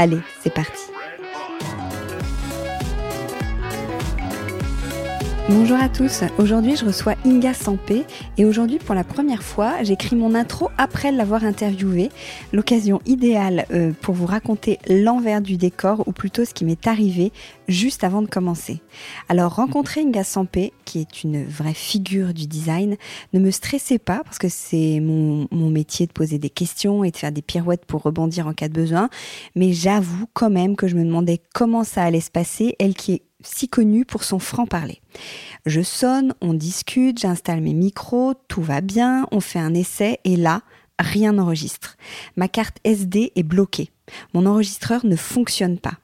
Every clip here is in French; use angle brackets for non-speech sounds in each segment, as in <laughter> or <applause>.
Allez, c'est parti. Bonjour à tous, aujourd'hui je reçois Inga Sampé et aujourd'hui pour la première fois j'écris mon intro après l'avoir interviewée, l'occasion idéale euh, pour vous raconter l'envers du décor ou plutôt ce qui m'est arrivé juste avant de commencer. Alors rencontrer Inga Sampé, qui est une vraie figure du design, ne me stressez pas parce que c'est mon, mon métier de poser des questions et de faire des pirouettes pour rebondir en cas de besoin, mais j'avoue quand même que je me demandais comment ça allait se passer, elle qui est si connu pour son franc-parler. Je sonne, on discute, j'installe mes micros, tout va bien, on fait un essai et là, rien n'enregistre. Ma carte SD est bloquée. Mon enregistreur ne fonctionne pas.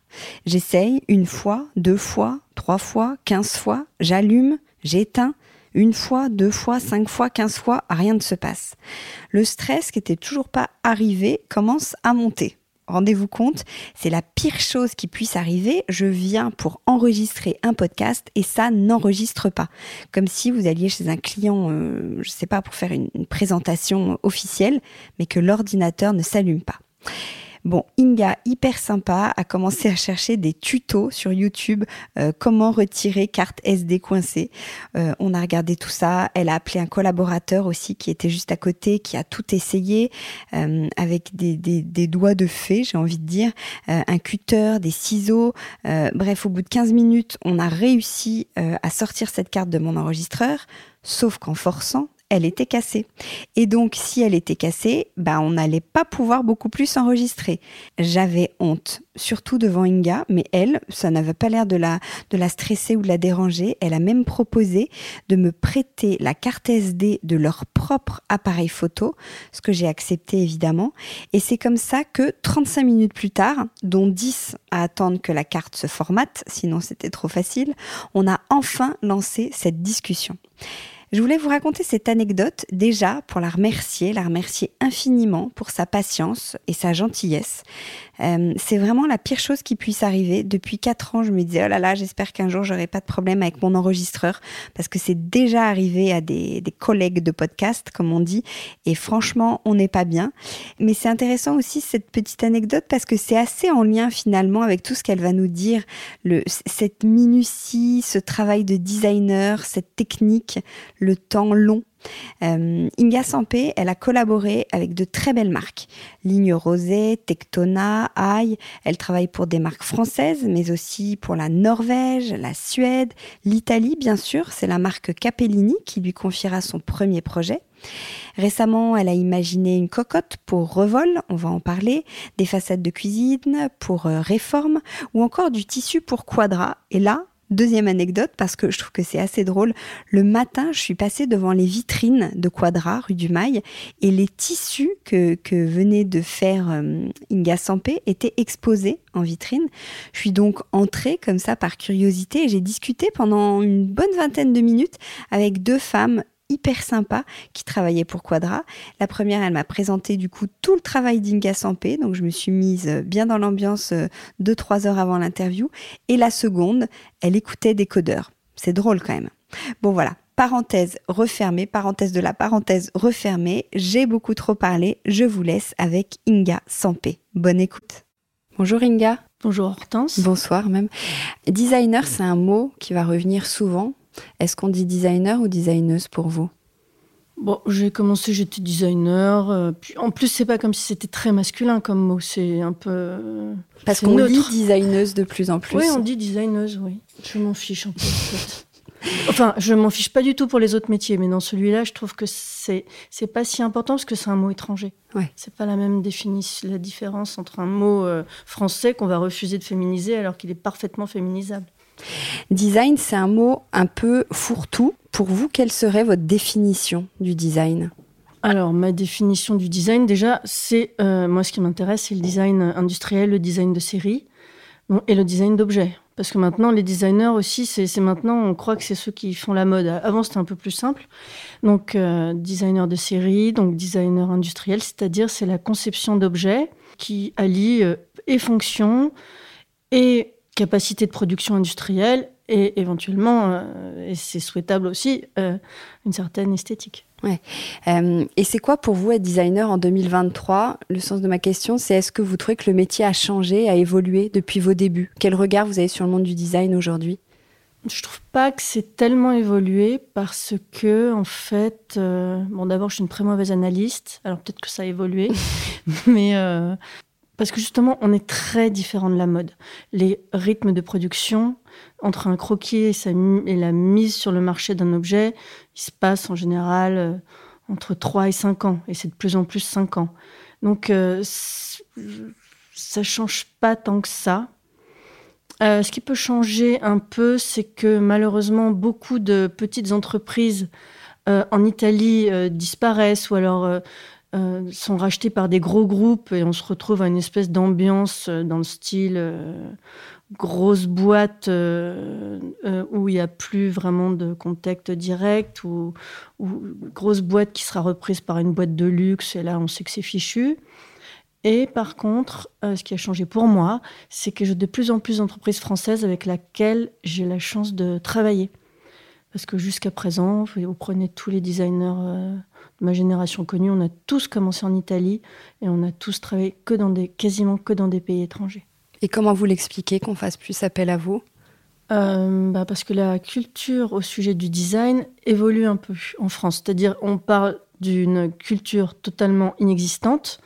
J'essaye une fois, deux fois, trois fois, quinze fois, j'allume, j'éteins, une fois, deux fois, cinq fois, quinze fois, rien ne se passe. Le stress qui était toujours pas arrivé commence à monter rendez-vous compte, c'est la pire chose qui puisse arriver. Je viens pour enregistrer un podcast et ça n'enregistre pas. Comme si vous alliez chez un client, euh, je sais pas, pour faire une présentation officielle, mais que l'ordinateur ne s'allume pas. Bon, Inga, hyper sympa, a commencé à chercher des tutos sur YouTube, euh, comment retirer carte SD coincée. Euh, on a regardé tout ça. Elle a appelé un collaborateur aussi qui était juste à côté, qui a tout essayé euh, avec des, des, des, doigts de fée, j'ai envie de dire, un cutter, des ciseaux. bref, au bout de 15 minutes, on a réussi à sortir cette carte de mon enregistreur, sauf qu'en forçant, elle était cassée. Et donc, si elle était cassée, bah, on n'allait pas pouvoir beaucoup plus enregistrer. J'avais honte, surtout devant Inga, mais elle, ça n'avait pas l'air de la, de la stresser ou de la déranger. Elle a même proposé de me prêter la carte SD de leur propre appareil photo, ce que j'ai accepté évidemment. Et c'est comme ça que 35 minutes plus tard, dont 10 à attendre que la carte se formate, sinon c'était trop facile, on a enfin lancé cette discussion. Je voulais vous raconter cette anecdote déjà pour la remercier, la remercier infiniment pour sa patience et sa gentillesse. Euh, c'est vraiment la pire chose qui puisse arriver. Depuis quatre ans, je me disais, oh là là, j'espère qu'un jour, j'aurai pas de problème avec mon enregistreur parce que c'est déjà arrivé à des, des, collègues de podcast, comme on dit. Et franchement, on n'est pas bien. Mais c'est intéressant aussi cette petite anecdote parce que c'est assez en lien finalement avec tout ce qu'elle va nous dire. Le, cette minutie, ce travail de designer, cette technique, le temps long euh, Inga Sampé, elle a collaboré avec de très belles marques. Ligne Rosée, Tectona, Aïe. Elle travaille pour des marques françaises, mais aussi pour la Norvège, la Suède, l'Italie, bien sûr. C'est la marque Capellini qui lui confiera son premier projet. Récemment, elle a imaginé une cocotte pour Revol, on va en parler, des façades de cuisine pour euh, Réforme, ou encore du tissu pour Quadra. Et là, Deuxième anecdote, parce que je trouve que c'est assez drôle, le matin, je suis passée devant les vitrines de Quadra, rue du Mail, et les tissus que, que venait de faire euh, Inga Sampé étaient exposés en vitrine. Je suis donc entrée comme ça par curiosité et j'ai discuté pendant une bonne vingtaine de minutes avec deux femmes hyper sympa qui travaillait pour Quadra. La première, elle m'a présenté du coup tout le travail d'Inga Sampé, donc je me suis mise euh, bien dans l'ambiance euh, deux, trois heures avant l'interview. Et la seconde, elle écoutait des codeurs. C'est drôle quand même. Bon voilà, parenthèse refermée, parenthèse de la parenthèse refermée. J'ai beaucoup trop parlé, je vous laisse avec Inga Sampé. Bonne écoute. Bonjour Inga. Bonjour Hortense. Bonsoir même. Designer, c'est un mot qui va revenir souvent est-ce qu'on dit designer ou designeuse pour vous? Bon, j'ai commencé, j'étais designer. Euh, puis en plus, c'est pas comme si c'était très masculin comme mot. C'est un peu. Euh, Parce qu'on dit designeuse de plus en plus. Oui, on dit designeuse, oui. Je m'en fiche un peu. En fait. Enfin, je m'en fiche pas du tout pour les autres métiers, mais dans celui-là, je trouve que c'est c'est pas si important parce que c'est un mot étranger. Ouais. C'est pas la même définition, la différence entre un mot euh, français qu'on va refuser de féminiser alors qu'il est parfaitement féminisable. Design, c'est un mot un peu fourre-tout. Pour vous, quelle serait votre définition du design? Alors, ma définition du design, déjà, c'est euh, moi ce qui m'intéresse, c'est le design industriel, le design de série et le design d'objets. Parce que maintenant, les designers aussi, c'est c'est maintenant, on croit que c'est ceux qui font la mode. Avant, c'était un peu plus simple. Donc, euh, designer de série, donc designer industriel, c'est-à-dire c'est la conception d'objets qui allie euh, et fonction et capacité de production industrielle et éventuellement, euh, et c'est souhaitable aussi, euh, une certaine esthétique. Euh, Et c'est quoi pour vous être designer en 2023 Le sens de ma question, c'est est-ce que vous trouvez que le métier a changé, a évolué depuis vos débuts? Quel regard vous avez sur le monde du design aujourd'hui? Je trouve pas que c'est tellement évolué parce que, en fait, bon, d'abord, je suis une très mauvaise analyste, alors peut-être que ça a évolué, <laughs> mais parce que justement, on est très différent de la mode. Les rythmes de production entre un croquis et, la mise sur le marché d'un objet, il se passe en général euh, entre 3 et 5 ans, et c'est de plus en plus 5 ans. Donc, euh, ça change pas tant que ça. Euh, ce qui peut changer un peu, c'est que malheureusement, beaucoup de petites entreprises euh, en Italie disparaissent ou alors euh, sont rachetées par des gros groupes et on se retrouve à une espèce d'ambiance euh, dans le style euh, grosse boîte où il n'y a plus vraiment de contact direct ou, ou grosse boîte qui sera reprise par une boîte de luxe et là on sait que c'est fichu. Et par contre, ce qui a changé pour moi, c'est que j'ai de plus en plus d'entreprises françaises avec lesquelles j'ai la chance de travailler. Parce que jusqu'à présent, vous prenez tous les designers euh, de ma génération connue, on a tous commencé en Italie et on a tous travaillé que dans des, quasiment que dans des pays étrangers. Et comment vous l'expliquez qu'on fasse plus appel à vous? Euh, bah, parce que la culture au sujet du design évolue un peu en France. C'est-à-dire, on parle d'une culture totalement inexistante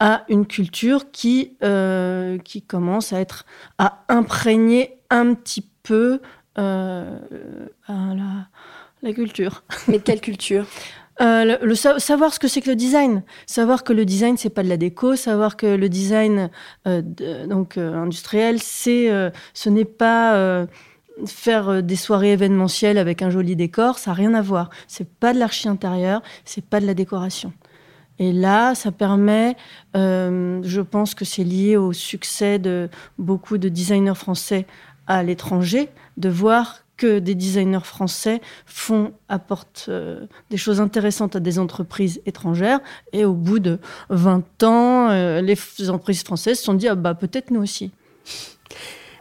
à une culture qui, euh, qui commence à être à imprégner un petit peu euh, à la, la culture. <laughs> Mais quelle culture? Euh, le, le sa- savoir ce que c'est que le design, savoir que le design c'est pas de la déco, savoir que le design euh, de- donc euh, industriel c'est euh, ce n'est pas euh, faire euh, des soirées événementielles avec un joli décor, ça a rien à voir. C'est pas de l'archi intérieur, c'est pas de la décoration. Et là, ça permet, euh, je pense que c'est lié au succès de beaucoup de designers français à l'étranger, de voir que des designers français font, apportent euh, des choses intéressantes à des entreprises étrangères. Et au bout de 20 ans, euh, les entreprises françaises se sont dit, ah bah, peut-être nous aussi.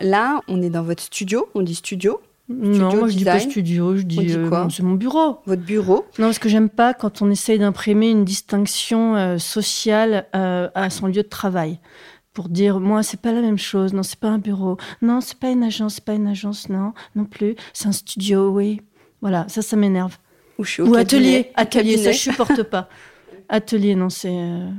Là, on est dans votre studio, on dit studio, non, moi je dis pas studio, je dis, dit euh, quoi c'est mon bureau. votre bureau. Non, parce que j'aime pas quand on essaye d'imprimer une distinction sociale à son lieu de travail. Pour dire, moi, c'est pas la même chose. Non, c'est pas un bureau. Non, c'est pas une agence. C'est pas une agence. Non, non plus. C'est un studio, oui. Voilà, ça, ça m'énerve. Ou, je suis au Ou cabinet, atelier. Atelier, ça, je supporte pas. <laughs> Atelier, non, c'est. euh,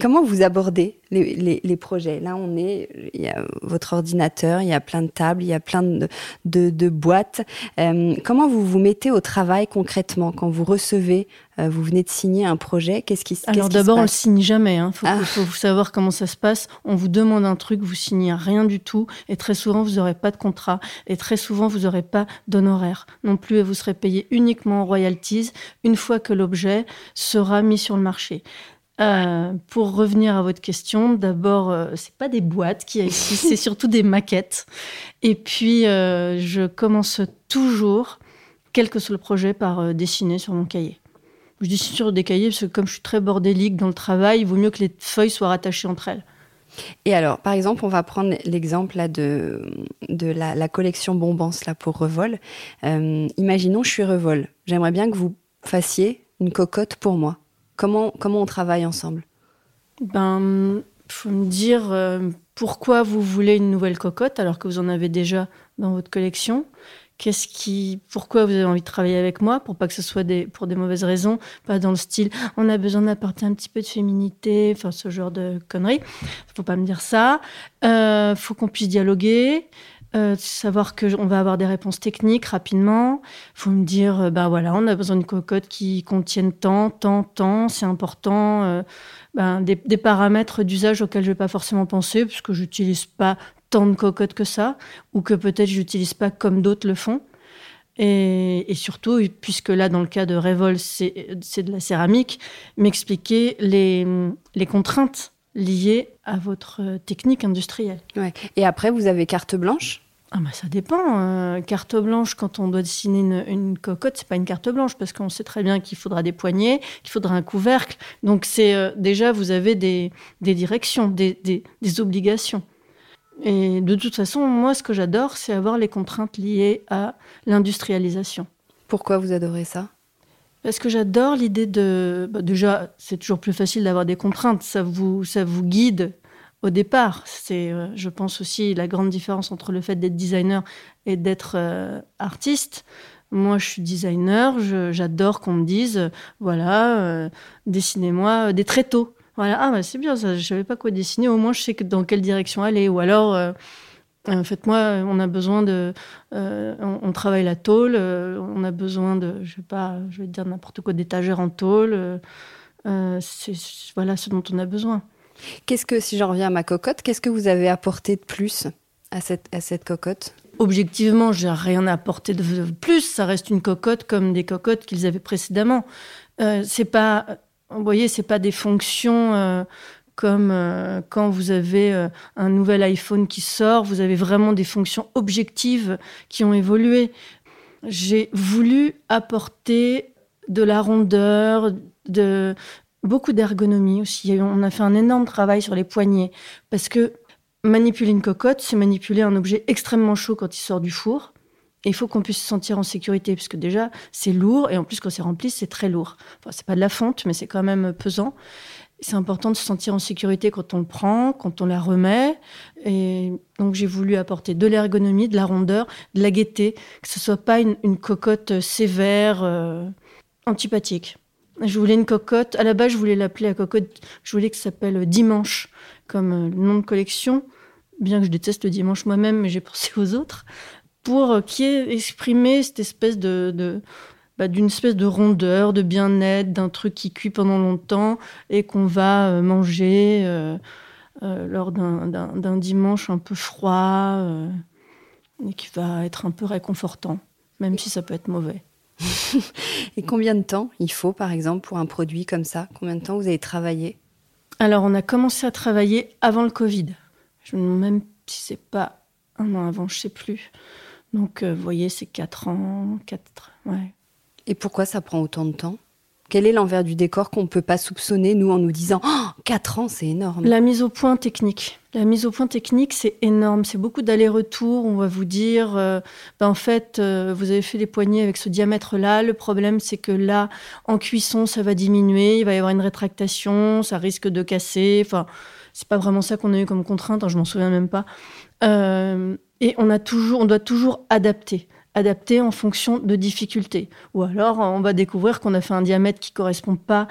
Comment vous abordez les, les- les projets? Là, on est, il y a votre ordinateur, il y a plein de tables, il y a plein de, de- de boîtes. Euh, comment vous vous mettez au travail concrètement? Quand vous recevez, euh, vous venez de signer un projet Qu'est-ce qui, Alors d'abord, on le signe jamais. Il faut, Ah. faut savoir comment ça se passe. On vous demande un truc, vous signez rien du tout. Et très souvent, vous n'aurez pas de contrat. Et très souvent, vous n'aurez pas d'honoraires non plus. Et vous serez payé uniquement en royalties une fois que l'objet sera mis sur le marché. Euh, pour revenir à votre question, d'abord, euh, c'est pas des boîtes qu'il y a ici, c'est <laughs> surtout des maquettes. Et puis, euh, je commence toujours, quel que soit le projet, par euh, dessiner sur mon cahier. Je dessine sur des cahiers parce que comme je suis très bordélique dans le travail, il vaut mieux que les feuilles soient rattachées entre elles. Et alors, par exemple, on va prendre l'exemple de, de la, la collection Bombance là pour Revol. Imaginons, je suis Revol. J'aimerais bien que vous fassiez une cocotte pour moi. Comment, comment on travaille ensemble? Ben, faut me dire euh, pourquoi vous voulez une nouvelle cocotte alors que vous en avez déjà dans votre collection? Qu'est-ce qui, pourquoi vous avez envie de travailler avec moi pour pas que ce soit des, pour des mauvaises raisons, pas dans le style on a besoin d'apporter un petit peu de féminité, enfin ce genre de conneries? Faut pas me dire ça. Euh, faut qu'on puisse dialoguer. Euh, savoir que on va avoir des réponses techniques rapidement. Il faut me dire, euh, bah voilà, on a besoin de cocottes qui contiennent tant, tant, tant. C'est important. Euh, ben, des, paramètres d'usage auxquels je vais pas forcément penser, puisque j'utilise pas tant de cocottes que ça, ou que peut-être j'utilise pas comme d'autres le font. Et, surtout, puisque là, dans le cas de Revol, c'est de la céramique, m'expliquer les, les contraintes liées à votre technique industrielle. Ouais. Et après, vous avez carte blanche? Ah bah ça dépend. Euh, carte blanche, quand on doit dessiner une, une cocotte, c'est pas une carte blanche parce qu'on sait très bien qu'il faudra des poignées, qu'il faudra un couvercle. Donc c'est euh, déjà vous avez des, des directions, des, des, des, obligations. Et de toute façon, moi, ce que j'adore, c'est avoir les contraintes liées à l'industrialisation. Pourquoi vous adorez ça? Parce que j'adore l'idée de. Bah déjà, c'est toujours plus facile d'avoir des contraintes. Ça vous, ça vous guide au départ. C'est, euh, je pense aussi, la grande différence entre le fait d'être designer et d'être euh, artiste. Moi, je suis designer, j'adore qu'on me dise, euh, voilà, dessinez-moi des tréteaux. Voilà, ah bah c'est bien, je savais pas quoi dessiner, au moins je sais que dans quelle direction aller. Ou alors, faites-moi, on a besoin de, on, on, travaille la tôle, on a besoin de, je sais pas, je vais dire n'importe quoi, d'étagères en tôle. c'est voilà ce dont on a besoin. Qu'est-ce que, si j'en reviens à ma cocotte, qu'est-ce que vous avez apporté de plus à cette, à cette cocotte? Objectivement, j'ai rien apporté de plus. Ça reste une cocotte comme des cocottes qu'ils avaient précédemment. Euh, c'est pas, voyez, c'est pas des fonctions euh, comme euh, quand vous avez euh, un nouvel iPhone qui sort. Vous avez vraiment des fonctions objectives qui ont évolué. J'ai voulu apporter de la rondeur, de, beaucoup d'ergonomie aussi. On a fait un énorme travail sur les poignets parce que manipuler une cocotte, c'est manipuler un objet extrêmement chaud quand il sort du four. Il faut qu'on puisse se sentir en sécurité, puisque déjà, c'est lourd, et en plus, quand c'est rempli, c'est très lourd. Enfin, c'est pas de la fonte, mais c'est quand même pesant. C'est important de se sentir en sécurité quand on le prend, quand on la remet. Et donc, j'ai voulu apporter de l'ergonomie, de la rondeur, de la gaieté, que ce soit pas une, une cocotte sévère, euh, antipathique. Je voulais une cocotte. À la base, je voulais l'appeler la cocotte. Je voulais que ça s'appelle Dimanche, comme euh, nom de collection. Bien que je déteste le dimanche moi-même, mais j'ai pensé aux autres. Pour euh, qui ait exprimé cette espèce de, bah, d'une espèce de rondeur, de bien-être, d'un truc qui cuit pendant longtemps et qu'on va euh, manger lors d'un dimanche un peu froid et qui va être un peu réconfortant, même si ça peut être mauvais. <laughs> Et combien de temps il faut, par exemple, pour un produit comme ça? Combien de temps vous avez travaillé? Alors, on a commencé à travailler avant le Covid. Je me demande même si c'est pas un an avant, je sais plus. Donc, euh, vous voyez, c'est quatre ans, quatre, ouais. Et pourquoi ça prend autant de temps? Quel est l'envers du décor qu'on ne peut pas soupçonner, nous, en nous disant oh, 4 ans, c'est énorme? La mise au point technique. La mise au point technique, c'est énorme. C'est beaucoup d'allers-retours. On va vous dire, euh, ben en fait, euh, vous avez fait les poignées avec ce diamètre-là. Le problème, c'est que là, en cuisson, ça va diminuer. Il va y avoir une rétractation. Ça risque de casser. Enfin, c'est pas vraiment ça qu'on a eu comme contrainte. Hein, je m'en souviens même pas. Euh, et on a toujours, on doit toujours adapter adapter en fonction de difficultés. Ou alors, on va découvrir qu'on a fait un diamètre qui correspond pas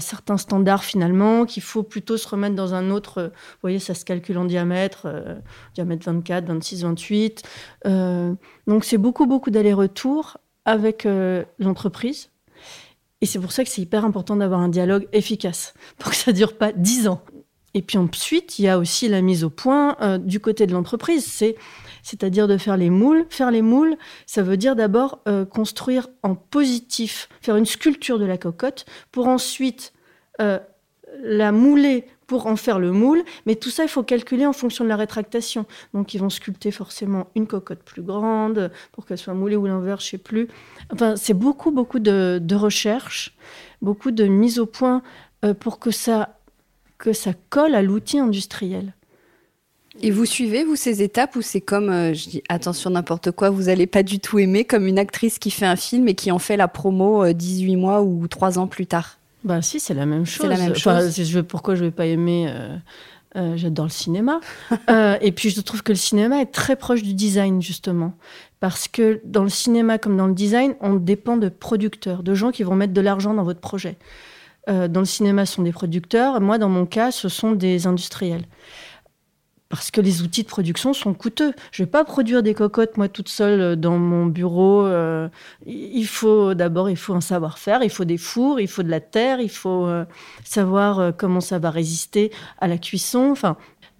certains standards finalement, qu'il faut plutôt se remettre dans un autre. euh, Vous voyez, ça se calcule en diamètre, euh, diamètre 24, 26, 28. Euh, donc, c'est beaucoup, beaucoup d'allers-retours avec euh, l'entreprise. Et c'est pour ça que c'est hyper important d'avoir un dialogue efficace, pour que ça dure pas 10 ans. Et puis ensuite, il y a aussi la mise au point du côté de l'entreprise. C'est c'est-à-dire de faire les moules. Faire les moules, ça veut dire d'abord euh, construire en positif, faire une sculpture de la cocotte, pour ensuite euh, la mouler pour en faire le moule. Mais tout ça, il faut calculer en fonction de la rétractation. Donc, ils vont sculpter forcément une cocotte plus grande pour qu'elle soit moulée ou l'inverse, je sais plus. Enfin, c'est beaucoup, beaucoup de, de recherche, beaucoup de mise au point euh, pour que ça, que ça colle à l'outil industriel. Et vous suivez, vous, ces étapes ou c'est comme, euh, je dis attention n'importe quoi, vous allez pas du tout aimer, comme une actrice qui fait un film et qui en fait la promo euh, 18 mois ou 3 ans plus tard? Bah si, c'est la même chose. C'est la même Enfin, chose. c'est- je, pourquoi je vais pas aimer euh, euh, J'adore le cinéma. <laughs> Et puis je trouve que le cinéma est très proche du design justement, parce que dans le cinéma comme dans le design, on dépend de producteurs, de gens qui vont mettre de l'argent dans votre projet. Dans le cinéma, ce sont des producteurs. Moi, dans mon cas, ce sont des industriels. Parce que les outils de production sont coûteux. Je vais pas produire des cocottes moi toute seule euh, dans mon bureau. Euh, il faut d'abord il faut un savoir-faire, il faut des fours, il faut de la terre, il faut euh, savoir comment ça va résister à la cuisson.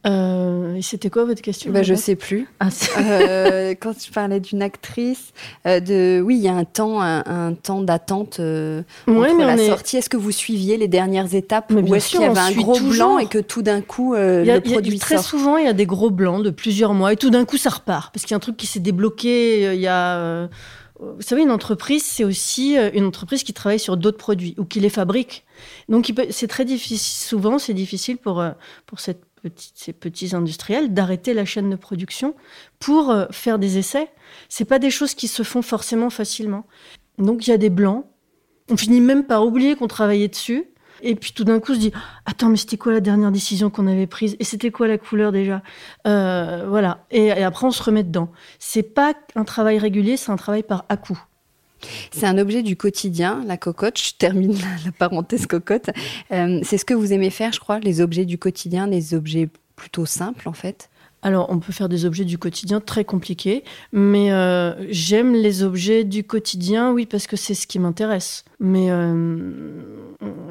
Euh, c'était quoi votre question bah, Je sais plus. Ah, euh, quand je parlais d'une actrice, euh, de oui, il y a un temps, un, temps d'attente euh, entre la sortie. Est-ce que vous suiviez les dernières étapes Mais ou est-ce qu'il y avait un gros blanc et que tout d'un coup euh, le produit Très souvent, il y a des gros blancs de plusieurs mois et tout d'un coup ça repart parce qu'il y a un truc qui s'est débloqué. Il y a vous savez, une entreprise, c'est aussi une entreprise qui travaille sur d'autres produits ou qui les fabrique. Donc, c'est très difficile. Souvent, c'est difficile pour, pour cette ces petits industriels d'arrêter la chaîne de production pour euh, faire des essais. C'est pas des choses qui se font forcément facilement. Donc il y a des blancs. On finit même par oublier qu'on travaillait dessus. Et puis tout d'un coup, on se dit Attends, mais c'était quoi la dernière décision qu'on avait prise? Et c'était quoi la couleur déjà? Euh, Voilà. Et, et, après, on se remet dedans. C'est pas un travail régulier, c'est un travail par à-coup. C'est un objet du quotidien, la cocotte. Je termine la, parenthèse cocotte. Euh, c'est ce que vous aimez faire, je crois, les objets du quotidien, les objets plutôt simples en fait. Alors, on peut faire des objets du quotidien très compliqués, mais euh, j'aime les objets du quotidien, oui, parce que c'est ce qui m'intéresse. Mais euh,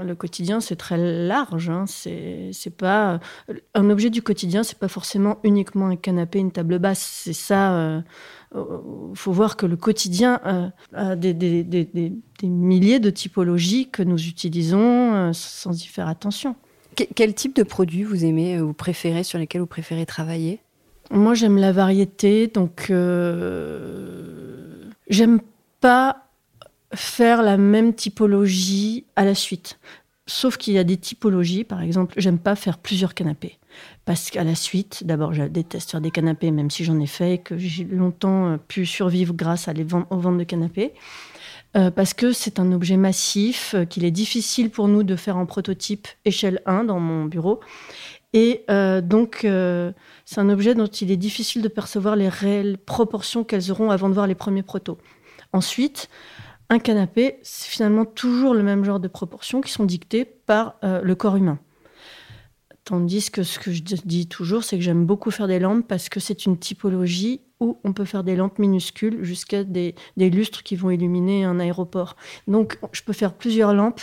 le quotidien, c'est très large. Hein. C'est pas un objet du quotidien, c'est pas forcément uniquement un canapé, une table basse. C'est ça faut voir que le quotidien euh, a des, milliers de typologies que nous utilisons euh, sans y faire attention. quel type de produits vous aimez, vous préférez, sur lesquels vous préférez travailler? Moi, j'aime la variété, donc j'aime pas faire la même typologie à la suite. Sauf qu'il y a des typologies, par exemple, j'aime pas faire plusieurs canapés. Parce qu'à la suite, d'abord, je déteste faire des canapés, même si j'en ai fait et que j'ai longtemps euh, pu survivre grâce à les aux ventes de canapés. Euh, parce que c'est un objet massif, euh, qu'il est difficile pour nous de faire en prototype échelle 1 dans mon bureau. Et donc, c'est un objet dont il est difficile de percevoir les réelles proportions qu'elles auront avant de voir les premiers protos. Ensuite, un canapé, c'est finalement toujours le même genre de proportions qui sont dictées par le corps humain. Tandis que ce que je dis toujours, c'est que j'aime beaucoup faire des lampes parce que c'est une typologie où on peut faire des lampes minuscules jusqu'à des, lustres qui vont illuminer un aéroport. Donc, je peux faire plusieurs lampes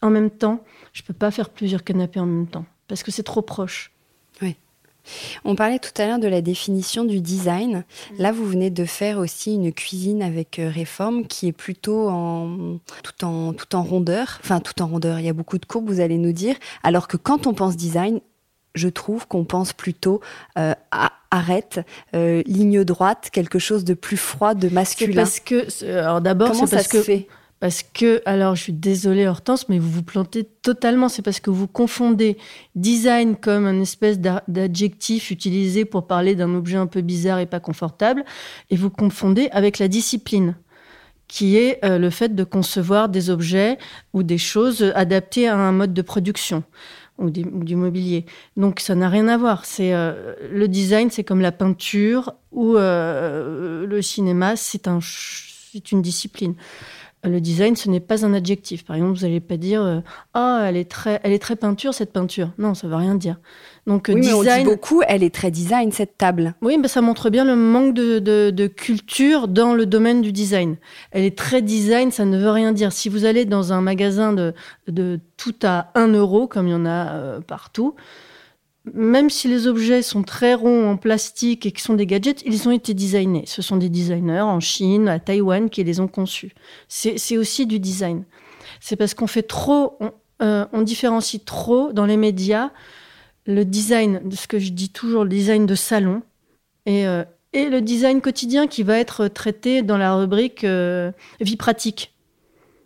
en même temps. Je ne peux pas faire plusieurs canapés en même temps parce que c'est trop proche. On parlait tout à l'heure de la définition du design. Là, vous venez de faire aussi une cuisine avec euh, Réforme qui est plutôt en tout en tout en rondeur. Enfin, tout en rondeur. Il y a beaucoup de courbes, vous allez nous dire. Alors que quand on pense design, je trouve qu'on pense plutôt euh, à arrête, euh, ligne droite, quelque chose de plus froid, de masculin. Parce que, alors d'abord, c'est parce que fait? Parce que, alors je suis désolée Hortense, mais vous vous plantez totalement. C'est parce que vous confondez design comme une espèce d'adjectif utilisé pour parler d'un objet un peu bizarre et pas confortable, et vous confondez avec la discipline qui est euh, le fait de concevoir des objets ou des choses adaptées à un mode de production ou, du mobilier. Donc ça n'a rien à voir. C'est euh, le design, c'est comme la peinture ou euh, le cinéma, un, c'est une discipline le design, ce n'est pas un adjectif. Par exemple, vous n'allez pas dire ah elle est très, elle est très peinture cette peinture. Non, ça ne veut rien dire. Donc oui, design, mais on dit beaucoup, elle est très design cette table. Oui, mais ça montre bien le manque de, culture dans le domaine du design. Elle est très design, ça ne veut rien dire. Si vous allez dans un magasin de, de tout à 1 euro, comme il y en a euh, partout, même si les objets sont très ronds en plastique et qui sont des gadgets, ils ont été designés. Ce sont des designers en Chine, à Taïwan qui les ont conçus. C'est aussi du design. C'est parce qu'on fait trop, on, euh, différencie trop dans les médias le design, de ce que je dis toujours, le design de salon, et, euh, le design quotidien qui va être traité dans la rubrique euh, vie pratique.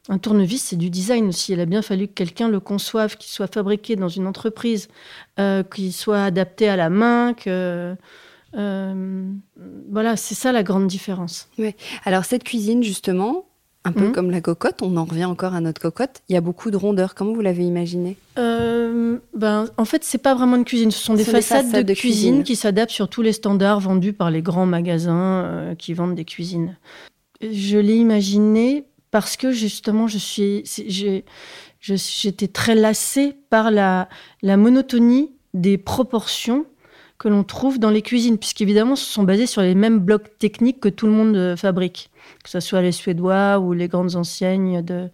Un tournevis, c'est du design aussi. Il a bien fallu que quelqu'un le conçoive, qu'il soit fabriqué dans une entreprise, euh, qu'il soit adapté à la main, que... Euh, voilà, c'est ça la grande différence. Alors cette cuisine, justement, un peu mhm. comme la cocotte, on en revient encore à notre cocotte, il y a beaucoup de rondeurs. Comment vous l'avez imaginé euh, ben, En fait, c'est pas vraiment une cuisine, ce sont des, façades, de, cuisine, qui s'adaptent sur tous les standards vendus par les grands magasins qui vendent des cuisines. Je l'ai imaginé parce que justement, je suis, j'étais très lassée par la, la monotonie des proportions que l'on trouve dans les cuisines, puisqu'évidemment, ce sont basés sur les mêmes blocs techniques que tout le monde euh, fabrique, que ce soit les Suédois ou les grandes enseignes de,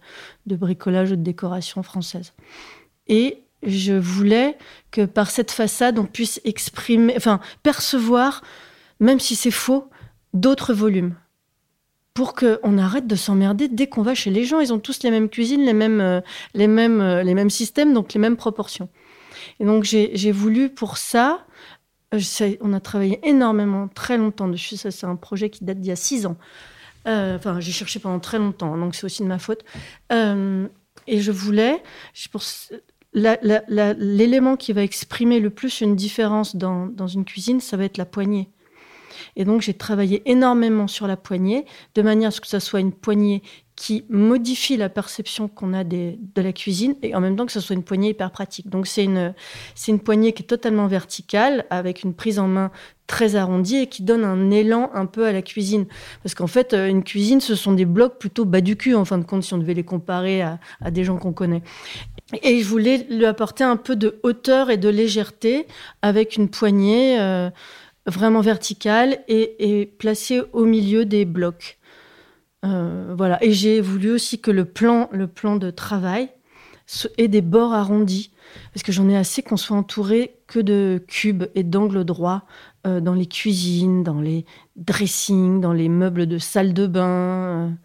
de bricolage ou de décoration française. Et je voulais que par cette façade, on puisse exprimer, enfin, percevoir, même si c'est faux, d'autres volumes pour qu'on arrête de s'emmerder dès qu'on va chez les gens. Ils ont tous les mêmes cuisines, les mêmes, euh, les mêmes, euh, les mêmes systèmes, donc les mêmes proportions. Et donc j'ai voulu pour ça, euh, on a travaillé énormément, très longtemps dessus. Ça, c'est un projet qui date d'il y a six ans. enfin, j'ai cherché pendant très longtemps, donc c'est aussi de ma faute. et je voulais, l'élément qui va exprimer le plus une différence dans, dans une cuisine, ça va être la poignée. Et donc, j'ai travaillé énormément sur la poignée, de manière à ce que ça soit une poignée qui modifie la perception qu'on a de la cuisine et en même temps que ce soit une poignée hyper pratique. Donc, c'est une, c'est une poignée qui est totalement verticale, avec une prise en main très arrondie et qui donne un élan un peu à la cuisine. Parce qu'en fait, euh, une cuisine, ce sont des blocs plutôt bas du cul, en fin de compte, si on devait les comparer à, des gens qu'on connaît. Et je voulais lui apporter un peu de hauteur et de légèreté avec une poignée. Euh, vraiment verticale et, placée au milieu des blocs. Euh, voilà. Et j'ai voulu aussi que le plan, le plan de travail ait des bords arrondis, parce que j'en ai assez qu'on soit entouré que de cubes et d'angles droits euh, dans les cuisines, dans les dressings, dans les meubles de salle de bain.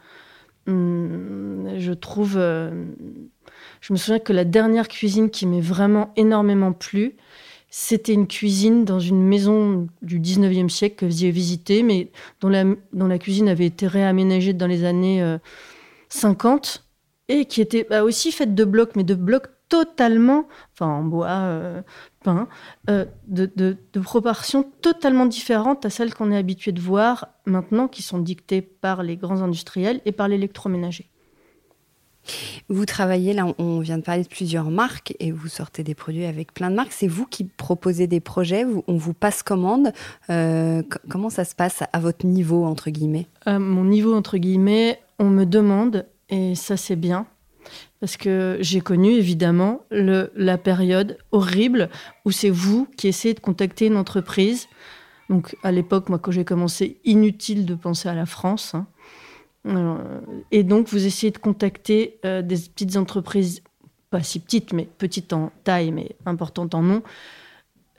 Euh, je trouve. je me souviens que la dernière cuisine qui m'est vraiment énormément plu, c'était une cuisine dans une maison du 19e siècle que j'ai visitée, mais dont la, dont la cuisine avait été réaménagée dans les années 50 euh, et qui était bah, aussi faite de blocs, mais de blocs totalement, enfin en bois euh, peint, euh, de, de, de, proportions totalement différentes à celles qu'on est habitué de voir maintenant, qui sont dictées par les grands industriels et par l'électroménager. Vous travaillez, là, on vient de parler de plusieurs marques et vous sortez des produits avec plein de marques. C'est vous qui proposez des projets, on vous passe commande. Euh, comment ça se passe à votre niveau, entre guillemets? À mon niveau, entre guillemets, on me demande, et ça c'est bien, parce que j'ai connu évidemment la période horrible où c'est vous qui essayez de contacter une entreprise. Donc à l'époque, moi, quand j'ai commencé, inutile de penser à la France. Hein. Euh, et donc, vous essayez de contacter euh, des petites entreprises, pas si petites, mais petites en taille, mais importantes en nom,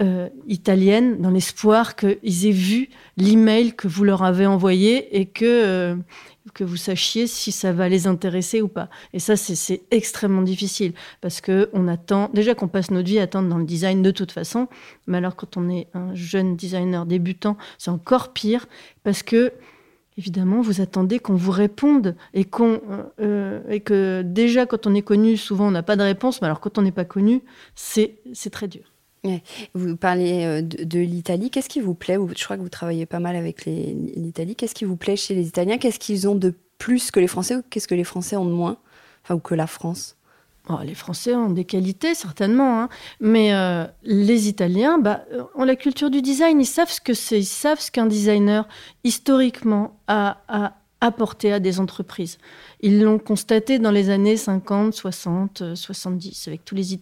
euh, italiennes, dans l'espoir qu'ils aient vu l'email que vous leur avez envoyé et que, que vous sachiez si ça va les intéresser ou pas. Et ça, c'est extrêmement difficile parce qu'on attend, déjà qu'on passe notre vie à attendre dans le design de toute façon, mais alors quand on est un jeune designer débutant, c'est encore pire parce que évidemment, vous attendez qu'on vous réponde et, qu'on, euh, et que déjà, quand on est connu, souvent, on n'a pas de réponse, mais alors quand on n'est pas connu, c'est, très dur. Vous parlez euh, de, l'Italie. Qu'est-ce qui vous plaît? Je crois que vous travaillez pas mal avec l'Italie. Qu'est-ce qui vous plaît chez les Italiens? Qu'est-ce qu'ils ont de plus que les Français ou qu'est-ce que les Français ont de moins? Enfin, ou que la France? Les Français ont des qualités, certainement, hein. mais euh, les Italiens bah, euh, ont la culture du design. Ils savent ce que c'est, ils savent ce qu'un designer, historiquement, a, apporté à des entreprises. Ils l'ont constaté dans les années 50, 60, 70, avec tous les,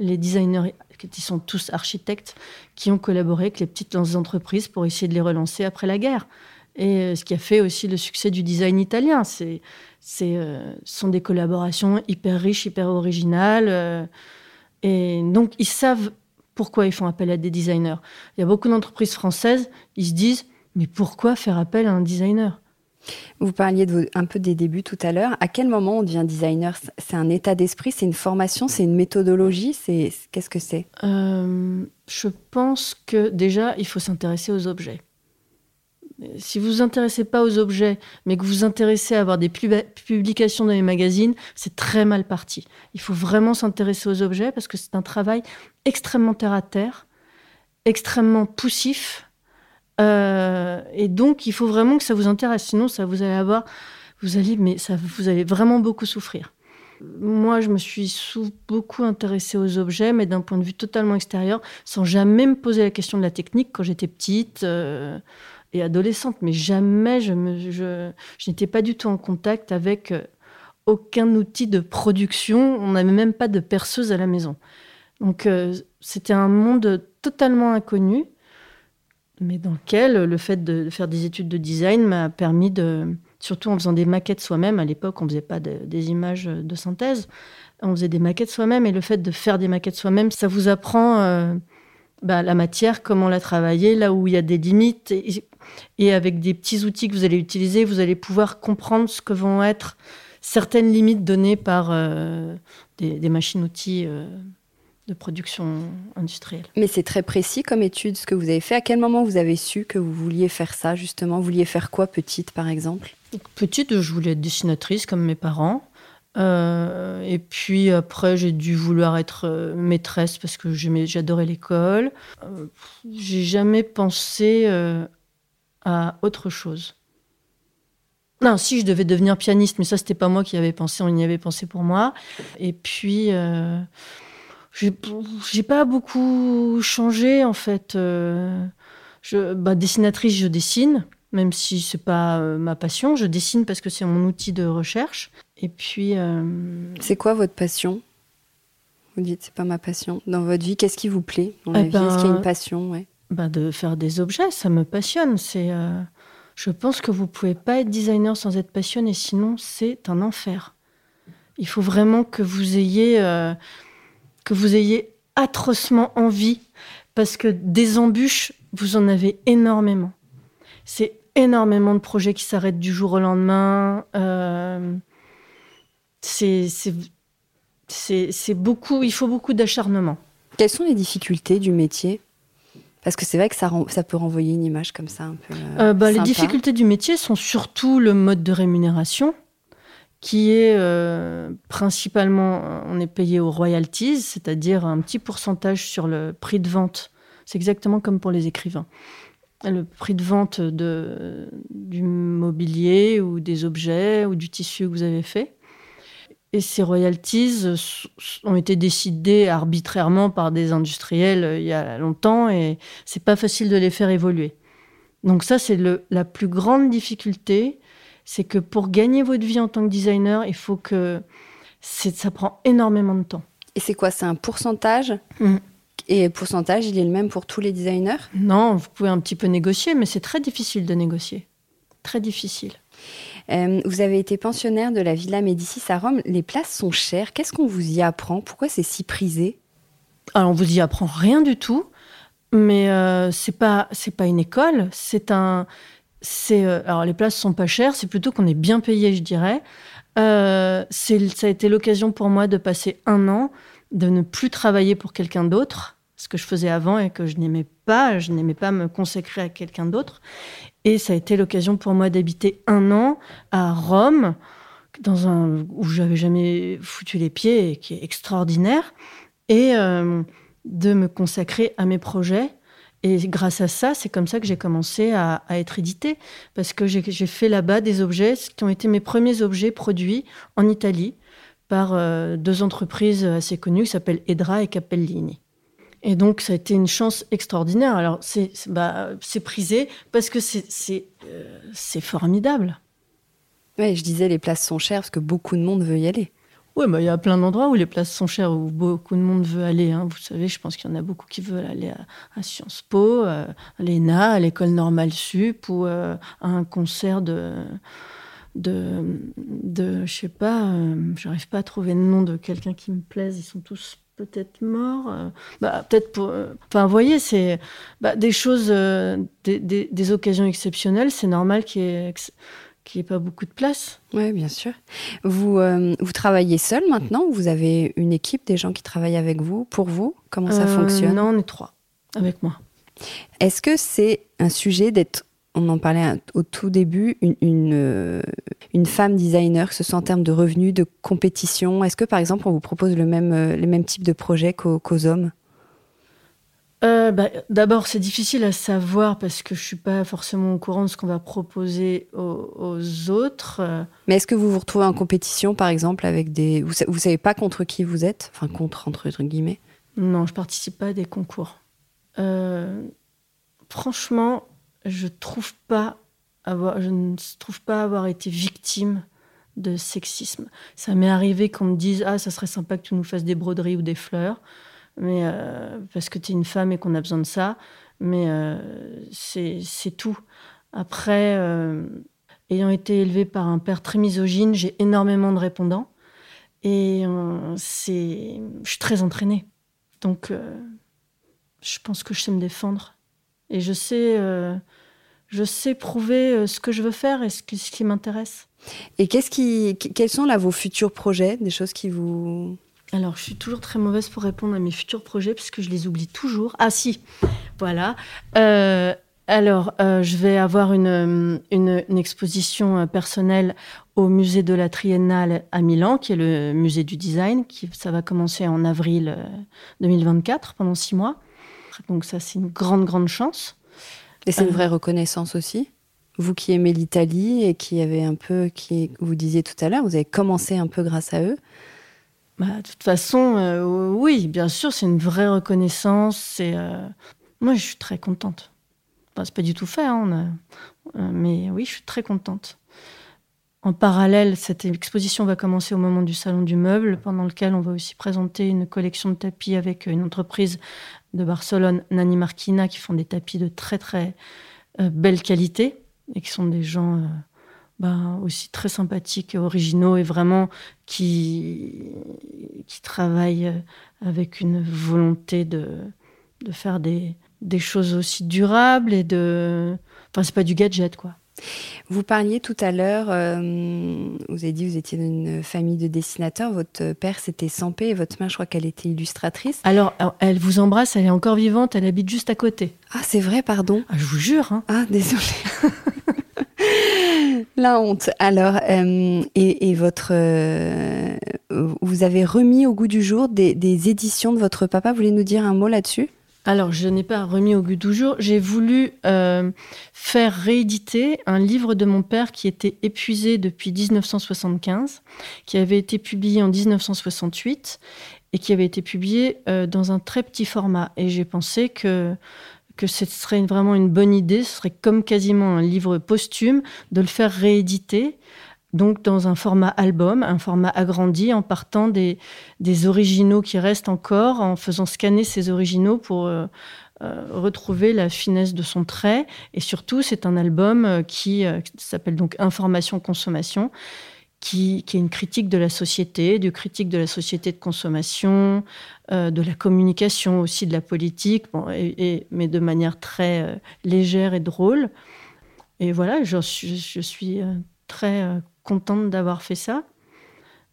les designers qui sont tous architectes, qui ont collaboré avec les petites entreprises pour essayer de les relancer après la guerre. Et euh, ce qui a fait aussi le succès du design italien, c'est c'est euh, sont des collaborations hyper riches, hyper originales. Euh, et donc, ils savent pourquoi ils font appel à des designers. Il y a beaucoup d'entreprises françaises, ils se disent, mais pourquoi faire appel à un designer? Vous parliez de, un peu des débuts tout à l'heure. À quel moment on devient designer? C'est un état d'esprit, c'est une formation, c'est une méthodologie C'est qu'est-ce que c'est? Euh, Je pense que déjà il faut s'intéresser aux objets si vous vous intéressez pas aux objets, mais que vous vous intéressez à avoir des publications dans les magazines, c'est très mal parti. Il faut vraiment s'intéresser aux objets parce que c'est un travail extrêmement terre à terre, extrêmement poussif. Euh, et donc, il faut vraiment que ça vous intéresse. Sinon, ça vous allez avoir, vous allez, mais ça, vous allez vraiment beaucoup souffrir. Moi, je me suis beaucoup intéressée aux objets, mais d'un point de vue totalement extérieur, sans jamais me poser la question de la technique quand j'étais petite. Euh, et adolescente, mais jamais je, n'étais pas du tout en contact avec euh, aucun outil de production. On n'avait même pas de perceuse à la maison. Donc euh, c'était un monde totalement inconnu. mais dans lequel le fait de faire des études de design m'a permis de, surtout en faisant des maquettes soi-même, à l'époque on faisait pas des images de synthèse, on faisait des maquettes soi-même, et le fait de faire des maquettes soi-même, ça vous apprend euh, bah, la matière, comment la travailler, là où il y a des limites, et, avec des petits outils que vous allez utiliser, vous allez pouvoir comprendre ce que vont être certaines limites données par euh, des, machines-outils. Euh, de production industrielle. Mais c'est très précis comme étude ce que vous avez fait. À quel moment vous avez su que vous vouliez faire ça justement? Vous vouliez faire quoi petite par exemple? Petite, je voulais être dessinatrice comme mes parents. Euh, et puis après, j'ai dû vouloir être euh, maîtresse parce que j'adorais l'école. Euh, j'ai jamais pensé à autre chose. Non, si je devais devenir pianiste, mais ça c'était pas moi qui y avais pensé, on y avait pensé pour moi. Et puis j'ai pas beaucoup changé en fait. Bah, dessinatrice, je dessine, même si c'est pas ma passion. Je dessine parce que c'est mon outil de recherche. Et puis. Euh, c'est quoi votre passion? Vous dites c'est pas ma passion. Dans votre vie, qu'est-ce qui vous plaît? Dans la eh vie Est-ce qu'il y a une ben, passion? Ouais. bah, De faire des objets, ça me passionne. C'est. Je pense que vous pouvez pas être designer sans être passionné, sinon c'est un enfer. Il faut vraiment que vous ayez que vous ayez atrocement envie, parce que des embûches, vous en avez énormément. C'est énormément de projets qui s'arrêtent du jour au lendemain. Euh, c'est beaucoup, il faut beaucoup d'acharnement. Quelles sont les difficultés du métier? Parce que c'est vrai que ça, ça peut renvoyer une image comme ça un peu. Euh, bah, les difficultés du métier sont surtout le mode de rémunération qui est euh, principalement, on est payé aux royalties, c'est-à-dire un petit pourcentage sur le prix de vente. C'est exactement comme pour les écrivains. Le prix de vente de, du mobilier ou des objets ou du tissu que vous avez fait. Et ces royalties ont été décidées arbitrairement par des industriels euh, il y a longtemps et c'est pas facile de les faire évoluer. Donc ça, c'est la plus grande difficulté c'est que pour gagner votre vie en tant que designer, il faut que ça prend énormément de temps. Et c'est quoi C'est un pourcentage mm. Et le pourcentage, il est le même pour tous les designers? Non, vous pouvez un petit peu négocier, mais c'est très difficile de négocier. Très difficile. Euh, vous avez été pensionnaire de la Villa Médicis à Rome. Les places sont chères. Qu'est-ce qu'on vous y apprend? Pourquoi c'est si prisé? Alors, on vous y apprend rien du tout. Mais euh, c'est pas c'est pas une école. C'est un c'est euh, alors les places sont pas chères, c'est plutôt qu'on est bien payé, je dirais. Euh, ça a été l'occasion pour moi de passer un an, de ne plus travailler pour quelqu'un d'autre, ce que je faisais avant et que je n'aimais pas. Je n'aimais pas me consacrer à quelqu'un d'autre. Et ça a été l'occasion pour moi d'habiter un an à Rome, dans un où j'avais jamais foutu les pieds qui est extraordinaire, et euh, de me consacrer à mes projets et grâce à ça, c'est comme ça que j'ai commencé à, être édité, parce que j'ai fait là-bas des objets qui ont été mes premiers objets produits en Italie par euh, deux entreprises assez connues qui s'appellent Edra et Capellini. Et donc, ça a été une chance extraordinaire. Alors, c'est bah, prisé parce que c'est euh, formidable. Oui, je disais, les places sont chères parce que beaucoup de monde veut y aller. Oui, bah, il y a plein d'endroits où les places sont chères, où beaucoup de monde veut aller. Hein. Vous savez, je pense qu'il y en a beaucoup qui veulent aller à, Sciences Po, euh, à l'ENA, à l'école normale sup, ou euh, à un concert de, de, de je sais pas, euh, j'arrive pas à trouver le nom de quelqu'un qui me plaise. Ils sont tous peut-être morts. bah, peut-être pour. enfin, vous voyez, c'est bah, des choses, des, des, des, occasions exceptionnelles. C'est normal qu'il y ait n'y ait pas beaucoup de place. Oui, bien sûr. Vous, euh, vous travaillez seul maintenant ou vous avez une équipe, des gens qui travaillent avec vous, pour vous? Comment ça euh, fonctionne? Non, on est trois, avec moi. Est-ce que c'est un sujet d'être, on en parlait au tout début, une, une, euh, femme designer, que ce soit en termes de revenus, de compétition Est-ce que par exemple on vous propose le même, les mêmes types de projets qu'aux hommes? Euh, bah, D'abord, c'est difficile à savoir parce que je suis pas forcément au courant de ce qu'on va proposer aux, autres. Mais est-ce que vous vous retrouvez en compétition, par exemple, avec des... Vous, vous savez pas contre qui vous êtes? Enfin, contre, entre guillemets? Non, je participe pas à des concours. Euh, franchement, je ne trouve pas avoir été victime de sexisme. Ça m'est arrivé qu'on me dise ah ça serait sympa que tu nous fasses des broderies ou des fleurs mais euh, parce que tu es une femme et qu'on a besoin de ça. Mais c'est tout. Après, ayant été élevée par un père très misogyne, j'ai énormément de répondants. Et c'est, je suis très entraînée. Donc, je pense que je sais me défendre. Et je sais, je sais prouver ce que je veux faire et ce qui, ce qui m'intéresse. Et qu'est-ce qui, quels sont là vos futurs projets, des choses qui vous... Alors, je suis toujours très mauvaise pour répondre à mes futurs projets puisque je les oublie toujours. Ah si, voilà. Euh, alors, euh, je vais avoir une, une, exposition euh, personnelle au musée de la Triennale à Milan, qui est le musée du design. Qui, ça va commencer en avril 2024, pendant six mois. Donc ça, c'est une grande, grande chance. Et c'est une vraie reconnaissance aussi vous qui aimez l'Italie et qui avez un peu, qui vous disiez tout à l'heure, vous avez commencé un peu grâce à eux. Bah, de toute façon, euh, oui, bien sûr, c'est une vraie reconnaissance. C'est, euh, moi, je suis très contente. Enfin, c'est pas du tout fait, hein, euh, mais oui, je suis très contente. En parallèle, cette exposition va commencer au moment du salon du meuble, pendant lequel on va aussi présenter une collection de tapis avec une entreprise de Barcelone, Nani Marquina, qui font des tapis de très très belle qualité et qui sont des gens euh, ben, aussi très sympathiques originaux et vraiment qui, qui travaillent euh, avec une volonté de, de faire des, des choses aussi durables et de. Enfin, c'est pas du gadget, quoi. Vous parliez tout à l'heure, euh, vous avez dit que vous étiez dans une famille de dessinateurs. Votre père, c'était Sampé et votre mère, je crois qu'elle était illustratrice. Alors, elle vous embrasse, elle est encore vivante, elle habite juste à côté. Ah, c'est vrai, pardon. Ah, je vous jure. Hein. Ah, désolé. <laughs> La honte. Alors, euh, et, votre, euh, vous avez remis au goût du jour des, éditions de votre papa. Vous voulez nous dire un mot là-dessus? Alors, je n'ai pas remis au goût du jour. J'ai voulu euh, faire rééditer un livre de mon père qui était épuisé depuis 1975, qui avait été publié en 1968 et qui avait été publié dans un très petit format. Et j'ai pensé que que ce serait vraiment une bonne idée, ce serait comme quasiment un livre posthume, de le faire rééditer, donc dans un format album, un format agrandi, en partant des, des originaux qui restent encore, en faisant scanner ces originaux pour euh, euh, retrouver la finesse de son trait. Et surtout, c'est un album euh, qui s'appelle donc Information-Consommation, qui, est une critique de la société, du critique de la société de consommation, euh, de la communication aussi, de la politique, et, mais de manière très euh, légère et drôle. Et voilà, je, je, suis euh, très contente d'avoir fait ça.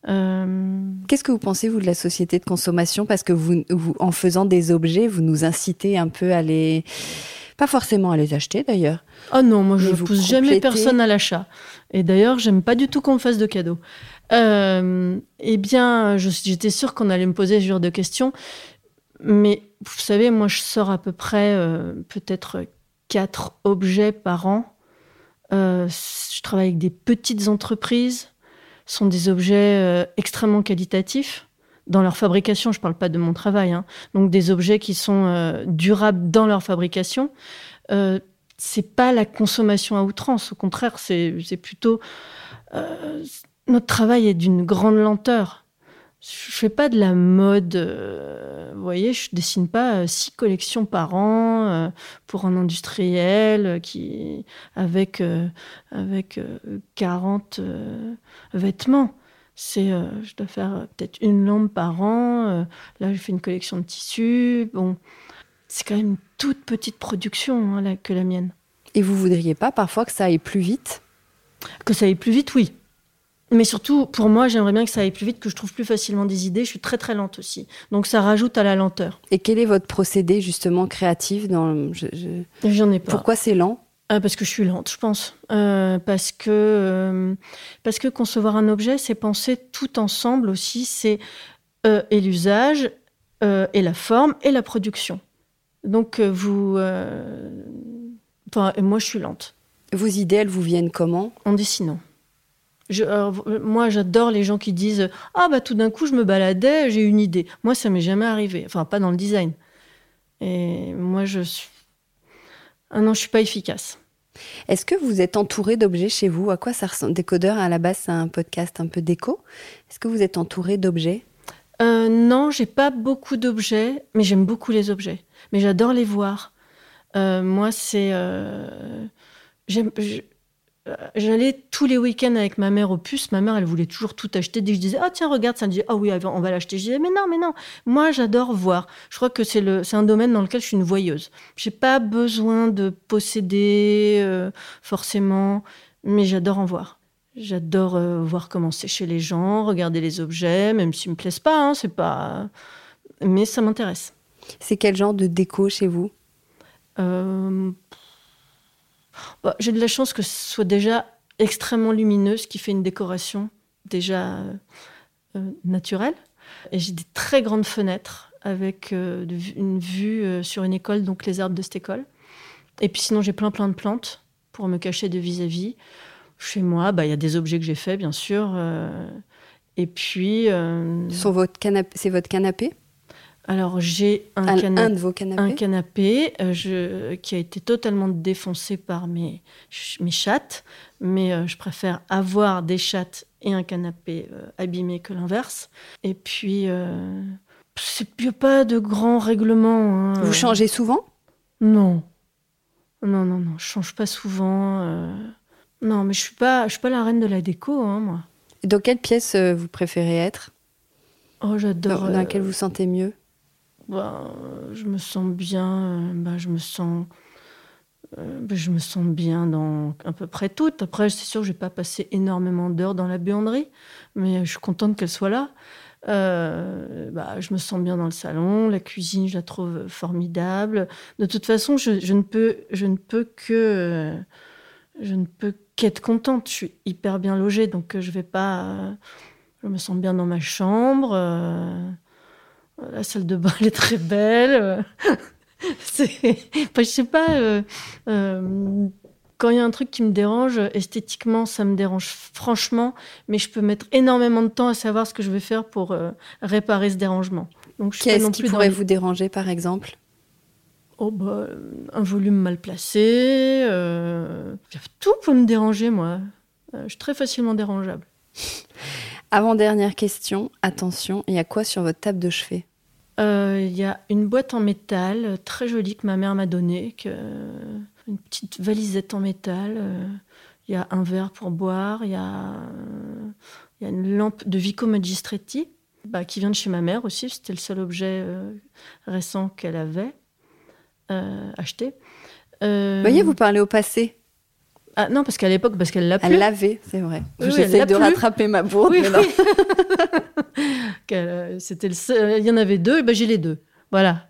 Qu'est-ce que vous pensez, vous, de la société de consommation? Parce que vous, en faisant des objets, vous nous incitez un peu à les pas forcément à les acheter d'ailleurs. Oh non, moi je ne pousse jamais personne à l'achat. Et d'ailleurs, j'aime pas du tout qu'on me fasse de cadeaux. Euh, eh bien, j'étais sûre qu'on allait me poser ce genre de questions. Mais vous savez, moi je sors à peu près euh, peut-être quatre objets par an. Euh, je travaille avec des petites entreprises. Ce sont des objets extrêmement qualitatifs dans leur fabrication, je ne parle pas de mon travail, hein. donc des objets qui sont euh, durables dans leur fabrication, euh, c'est pas la consommation à outrance. Au contraire, c'est plutôt euh, notre travail est d'une grande lenteur. Je fais pas de la mode, euh, vous voyez, je dessine pas six collections par an pour un industriel qui avec avec 40 vêtements c'est euh, je dois faire euh, peut-être une lampe par an. Euh, là, je fais une collection de tissus. Bon, c'est quand même une toute petite production hein, que la mienne. Et vous voudriez pas parfois que ça aille plus vite? Que ça aille plus vite, oui. Mais surtout, pour moi, j'aimerais bien que ça aille plus vite, que je trouve plus facilement des idées. Je suis très très lente aussi. Donc ça rajoute à la lenteur. Et quel est votre procédé justement créatif dans je, J'en ai pas. Pourquoi c'est lent? Euh, parce que je suis lente, je pense. Euh, parce que euh, parce que concevoir un objet, c'est penser tout ensemble aussi. C'est et l'usage et la forme et la production. Donc vous, enfin, moi je suis lente. Vos idées, elles vous viennent comment? En dessinant. Je, moi, j'adore les gens qui disent Ah, bah tout d'un coup, je me baladais, j'ai une idée. Moi, ça m'est jamais arrivé. Enfin, pas dans le design. Et moi, je suis ah non, je suis pas efficace. Est-ce que vous êtes entouré d'objets chez vous? À quoi ça ressemble? Décodeur, à la base, c'est un podcast un peu déco. Est-ce que vous êtes entouré d'objets? Euh, Non, j'ai pas beaucoup d'objets, mais j'aime beaucoup les objets. Mais j'adore les voir. Euh, moi, c'est. euh, j'aime- euh, J'allais tous les week-ends avec ma mère au puce. Ma mère, elle voulait toujours tout acheter. Dès que je disais, ah tiens, regarde, ça me disait, ah oui, on va l'acheter. Je disais, mais non, mais non. Moi, j'adore voir. Je crois que c'est le, c'est un domaine dans lequel je suis une voyeuse. J'ai pas besoin de posséder euh, forcément, mais j'adore en voir. J'adore euh, voir comment c'est chez les gens, regarder les objets, même s'ils me plaisent pas. hein, c'est pas, mais ça m'intéresse. C'est quel genre de déco chez vous? Euh, bah, J'ai de la chance que ce soit déjà extrêmement lumineux, ce qui fait une décoration déjà euh, naturelle. Et j'ai des très grandes fenêtres avec euh, une vue euh, sur une école, donc les arbres de cette école. Et puis sinon, j'ai plein plein de plantes pour me cacher de vis-à-vis. Chez moi, bah, il y a des objets que j'ai faits, bien sûr. et puis, C'est votre canapé? Alors j'ai un, un, canapé. un un euh, je- qui a été totalement défoncé par mes, mes chattes, mais euh, je préfère avoir des chattes et un canapé euh, abîmé que l'inverse. Et puis, c'est- il n'y a pas de grand règlement. hein, Vous changez souvent? Non. Non, non, non, je change pas souvent. Non, mais je suis pas, je suis pas la reine de la déco, hein, moi. Dans quelle pièce vous préférez être? Oh, j'adore. dans laquelle vous sentez mieux? Euh, je me sens bien. euh, ben, je me sens. euh, je me sens bien dans à peu près tout. Après, c'est sûr je vais pas passer énormément d'heures dans la buanderie, mais je suis contente qu'elle soit là. Euh, bah, je me sens bien dans le salon, la cuisine, je la trouve formidable. De toute façon, je, je ne peux, je ne peux que, je ne peux qu'être contente. Je suis hyper bien logée, donc je vais pas. je me sens bien dans ma chambre. La salle de bain, elle est très belle. euh. <laughs> C'est, enfin, je sais pas. euh, euh, quand il y a un truc qui me dérange, esthétiquement, ça me dérange franchement, mais je peux mettre énormément de temps à savoir ce que je vais faire pour euh, réparer ce dérangement. Donc, je Qu'est-ce qui dans pourrait vous déranger, par exemple? Oh, bah, un volume mal placé. Tout peut me déranger, moi. Je suis très facilement dérangeable. Avant-dernière question, attention, il y a quoi sur votre table de chevet? Il y a une boîte en métal euh, très jolie que ma mère m'a donnée, que, une petite valisette en métal. euh, Il y a un verre pour boire, il y, a, euh, une lampe de Vico Magistretti bah, qui vient de chez ma mère aussi. C'était le seul objet euh, récent qu'elle avait euh, acheté. Euh, Vous voyez, vous parlez au passé. Ah non, parce qu'à l'époque, parce qu'elle l'a. Elle l'avait, c'est vrai. Oui, J'essaie de rattraper ma bourde. Oui, oui. <laughs> Euh, C'était le seul- Il y en avait deux, et ben j'ai les deux. Voilà.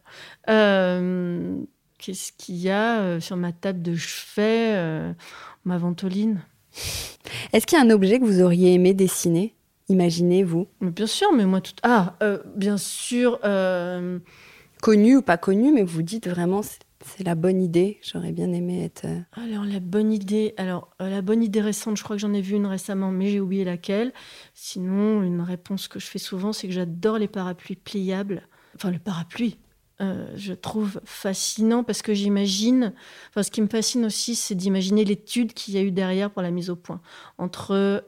Euh, Qu'est-ce qu'il y a euh, sur ma table de chevet euh, Ma ventoline? Est-ce qu'il y a un objet que vous auriez aimé dessiner Imaginez, vous? Bien sûr, mais moi tout. Ah, euh, bien sûr. euh, Connu ou pas connu, mais vous dites vraiment, c'est la bonne idée. J'aurais bien aimé être. euh, Alors la bonne idée. Alors euh, la bonne idée récente, je crois que j'en ai vu une récemment, mais j'ai oublié laquelle. Sinon, une réponse que je fais souvent, c'est que j'adore les parapluies pliables. Enfin, le parapluie. euh, je trouve fascinant parce que j'imagine. Enfin, ce qui me fascine aussi, c'est d'imaginer l'étude qu'il y a eu derrière pour la mise au point entre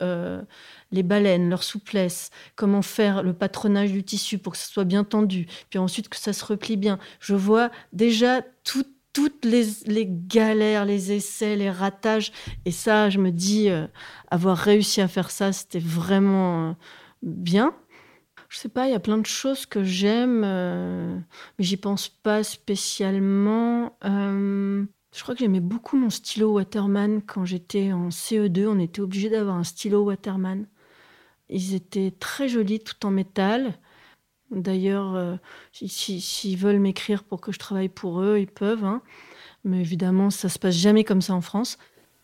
les baleines, leur souplesse, comment faire le patronage du tissu pour que ça soit bien tendu, puis ensuite que ça se replie bien. Je vois déjà tout- toutes les, les galères, les essais, les ratages, et ça, je me dis, euh, avoir réussi à faire ça, c'était vraiment euh, bien. Je sais pas, il y a plein de choses que j'aime, euh, mais j'y pense pas spécialement. Euh, je crois que j'aimais beaucoup mon stylo Waterman quand j'étais en CE2. On était obligé d'avoir un stylo Waterman. Ils étaient très jolis, tout en métal. D'ailleurs, euh, si- si- s'ils veulent m'écrire pour que je travaille pour eux, ils peuvent. hein. Mais évidemment, ça se passe jamais comme ça en France.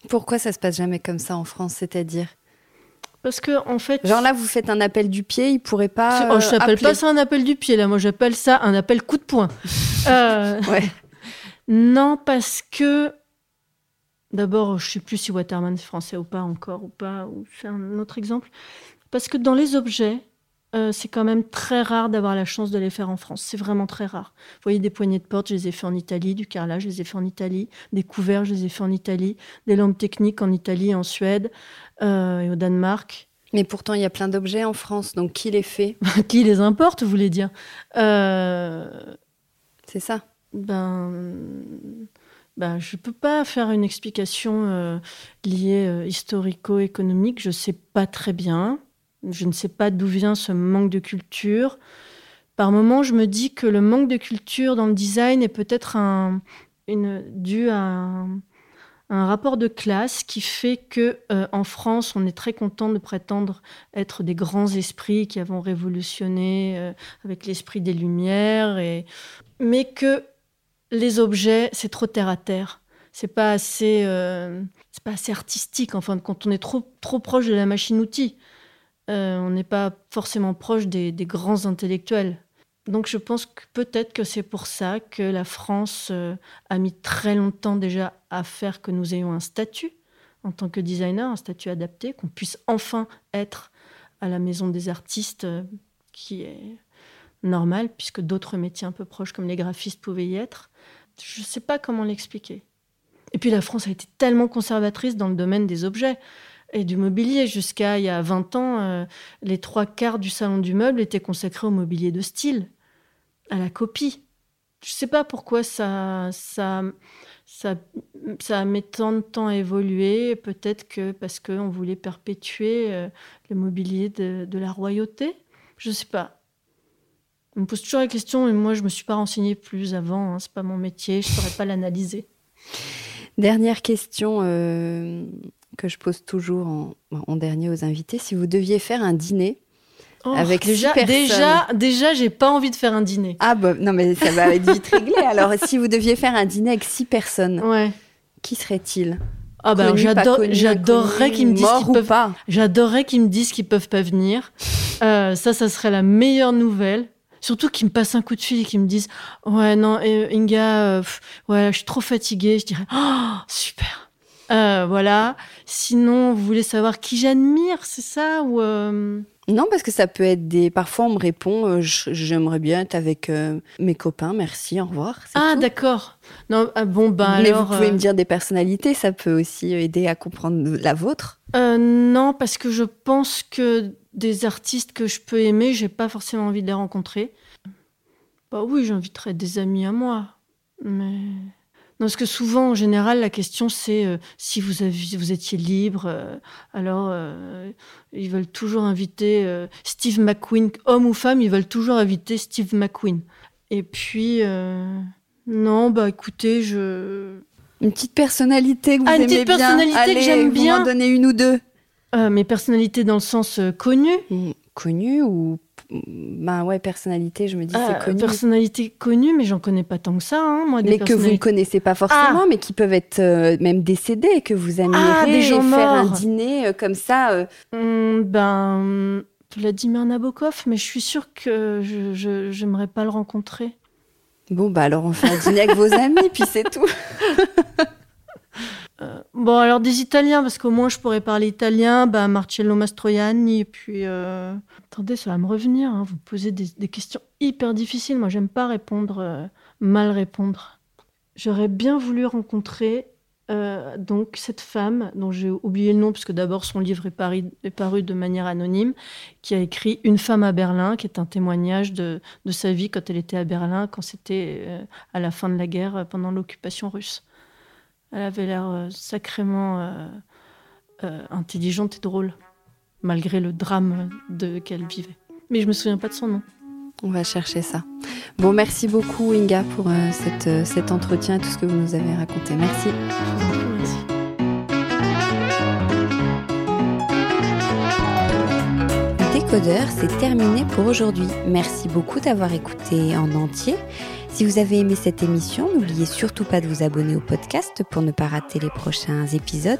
Pourquoi ça se passe jamais comme ça en France C'est-à-dire? Parce que, en fait. Genre là, vous faites un appel du pied, il pourrait pas. C'est- oh, je euh, n'appelle pas ça un appel du pied, là. Moi, j'appelle ça un appel coup de poing. <laughs> Euh, Ouais. Non, parce que. D'abord, je ne sais plus si Waterman c'est français ou pas encore, ou pas, ou c'est un autre exemple. Parce que dans les objets, euh, c'est quand même très rare d'avoir la chance de les faire en France. C'est vraiment très rare. Vous voyez, des poignées de porte, je les ai fait en Italie, du carrelage, je les ai fait en Italie, des couverts, je les ai fait en Italie, des lampes techniques en Italie, en Suède euh, et au Danemark. Mais pourtant, il y a plein d'objets en France, donc qui les fait? <laughs> Qui les importe, vous voulez dire? Euh, C'est ça. Ben, ben, je ne peux pas faire une explication euh, liée euh, historico-économique. Je ne sais pas très bien. Je ne sais pas d'où vient ce manque de culture. Par moments, je me dis que le manque de culture dans le design est peut-être dû à un, rapport de classe qui fait que euh, en France, on est très content de prétendre être des grands esprits qui avons révolutionné euh, avec l'esprit des Lumières, mais que les objets, c'est trop terre à terre. C'est pas assez, euh, pas assez artistique. Enfin, quand on est trop trop proche de la machine-outil, euh, on n'est pas forcément proche des, grands intellectuels. Donc, je pense que peut-être que c'est pour ça que la France euh, a mis très longtemps déjà à faire que nous ayons un statut en tant que designer, un statut adapté, qu'on puisse enfin être à la maison des artistes, euh, qui est normal puisque d'autres métiers un peu proches comme les graphistes pouvaient y être. Je ne sais pas comment l'expliquer. Et puis la France a été tellement conservatrice dans le domaine des objets et du mobilier. Jusqu'à il y a 20 ans, euh, les trois quarts du salon du meuble étaient consacrés au mobilier de style, à la copie. Je ne sais pas pourquoi ça, ça, ça, ça mis tant de temps à évoluer. Peut-être que parce qu'on voulait perpétuer euh, le mobilier de, la royauté. Je ne sais pas. On me pose toujours la question, et moi, je ne me suis pas renseignée plus avant. Hein, c'est pas mon métier, je ne saurais pas l'analyser. Dernière question euh, que je pose toujours en, en, dernier aux invités. Si vous deviez faire un dîner Oh, avec déjà, six personnes. déjà, déjà, j'ai pas envie de faire un dîner. Ah bah non mais ça va être vite réglé. <laughs> Alors si vous deviez faire un dîner avec six personnes, Ouais. qui serait-il? Ah bah j'adore, j'adorerais qu'ils me disent qu'ils peuvent. pas? J'adorerais qu'ils me disent qu'ils peuvent pas venir. <laughs> Euh, ça, ça serait la meilleure nouvelle. Surtout qu'ils me passent un coup de fil et qu'ils me disent Ouais, non, euh, Inga, euh, pff, ouais, je suis trop fatiguée. Je dirais Oh, super. Euh, voilà. Sinon, vous voulez savoir qui j'admire, c'est ça ou euh, Non parce que ça peut être des. Parfois on me répond euh, j'aimerais bien être avec mes copains, merci, au revoir. Ah, d'accord. Non, ah, bon, ben Mais alors. vous pouvez me dire des personnalités, ça peut aussi aider à comprendre la vôtre. Non, parce que je pense que des artistes que je peux aimer, j'ai pas forcément envie de les rencontrer. Bah oui, j'inviterais des amis à moi, mais parce que souvent, en général, la question c'est euh, si vous aviez, vous étiez libre, euh, alors euh, ils veulent toujours inviter Steve McQueen, homme ou femme, ils veulent toujours inviter Steve McQueen. Et puis non, bah écoutez, je Une petite personnalité que vous Ah, une aimez petite personnalité bien. que Allez, j'aime vous bien. m'en donnez une ou deux. mes personnalités dans le sens connu. Connue ou ben ouais personnalité, je me dis Ah, c'est connu. personnalité connue, mais j'en connais pas tant que ça, hein, moi. Des mais que vous ne connaissez pas forcément, Ah. mais qui peuvent être euh, même décédés, que vous admirez, Ah, des gens et faire un dîner euh, comme ça. euh, Hum, ben, Vladimir Nabokov, mais je suis sûre que je, je- j'aimerais pas le rencontrer. Bon, bah alors on fait un dîner avec vos <laughs> amis, puis c'est tout. <laughs> Euh, bon, alors des Italiens, parce qu'au moins je pourrais parler italien, ben, Marcello Mastroianni, et puis... euh, Attendez, ça va me revenir, hein, vous posez des, questions hyper difficiles. Moi, j'aime pas répondre, euh, mal répondre. J'aurais bien voulu rencontrer donc cette femme dont j'ai oublié le nom, parce que d'abord son livre est, paru de manière anonyme, qui a écrit Une femme à Berlin, qui est un témoignage de, sa vie quand elle était à Berlin, quand c'était à la fin de la guerre, pendant l'occupation russe. Elle avait l'air euh, sacrément euh, euh, intelligente et drôle, malgré le drame de qu'elle vivait. Mais je me souviens pas de son nom. On va chercher ça. Bon, merci beaucoup Inga pour euh, cette, euh, cet entretien et tout ce que vous nous avez raconté. Merci. Merci. Décodeur, c'est terminé pour aujourd'hui. Merci beaucoup d'avoir écouté en entier. Si vous avez aimé cette émission, n'oubliez surtout pas de vous abonner au podcast pour ne pas rater les prochains épisodes.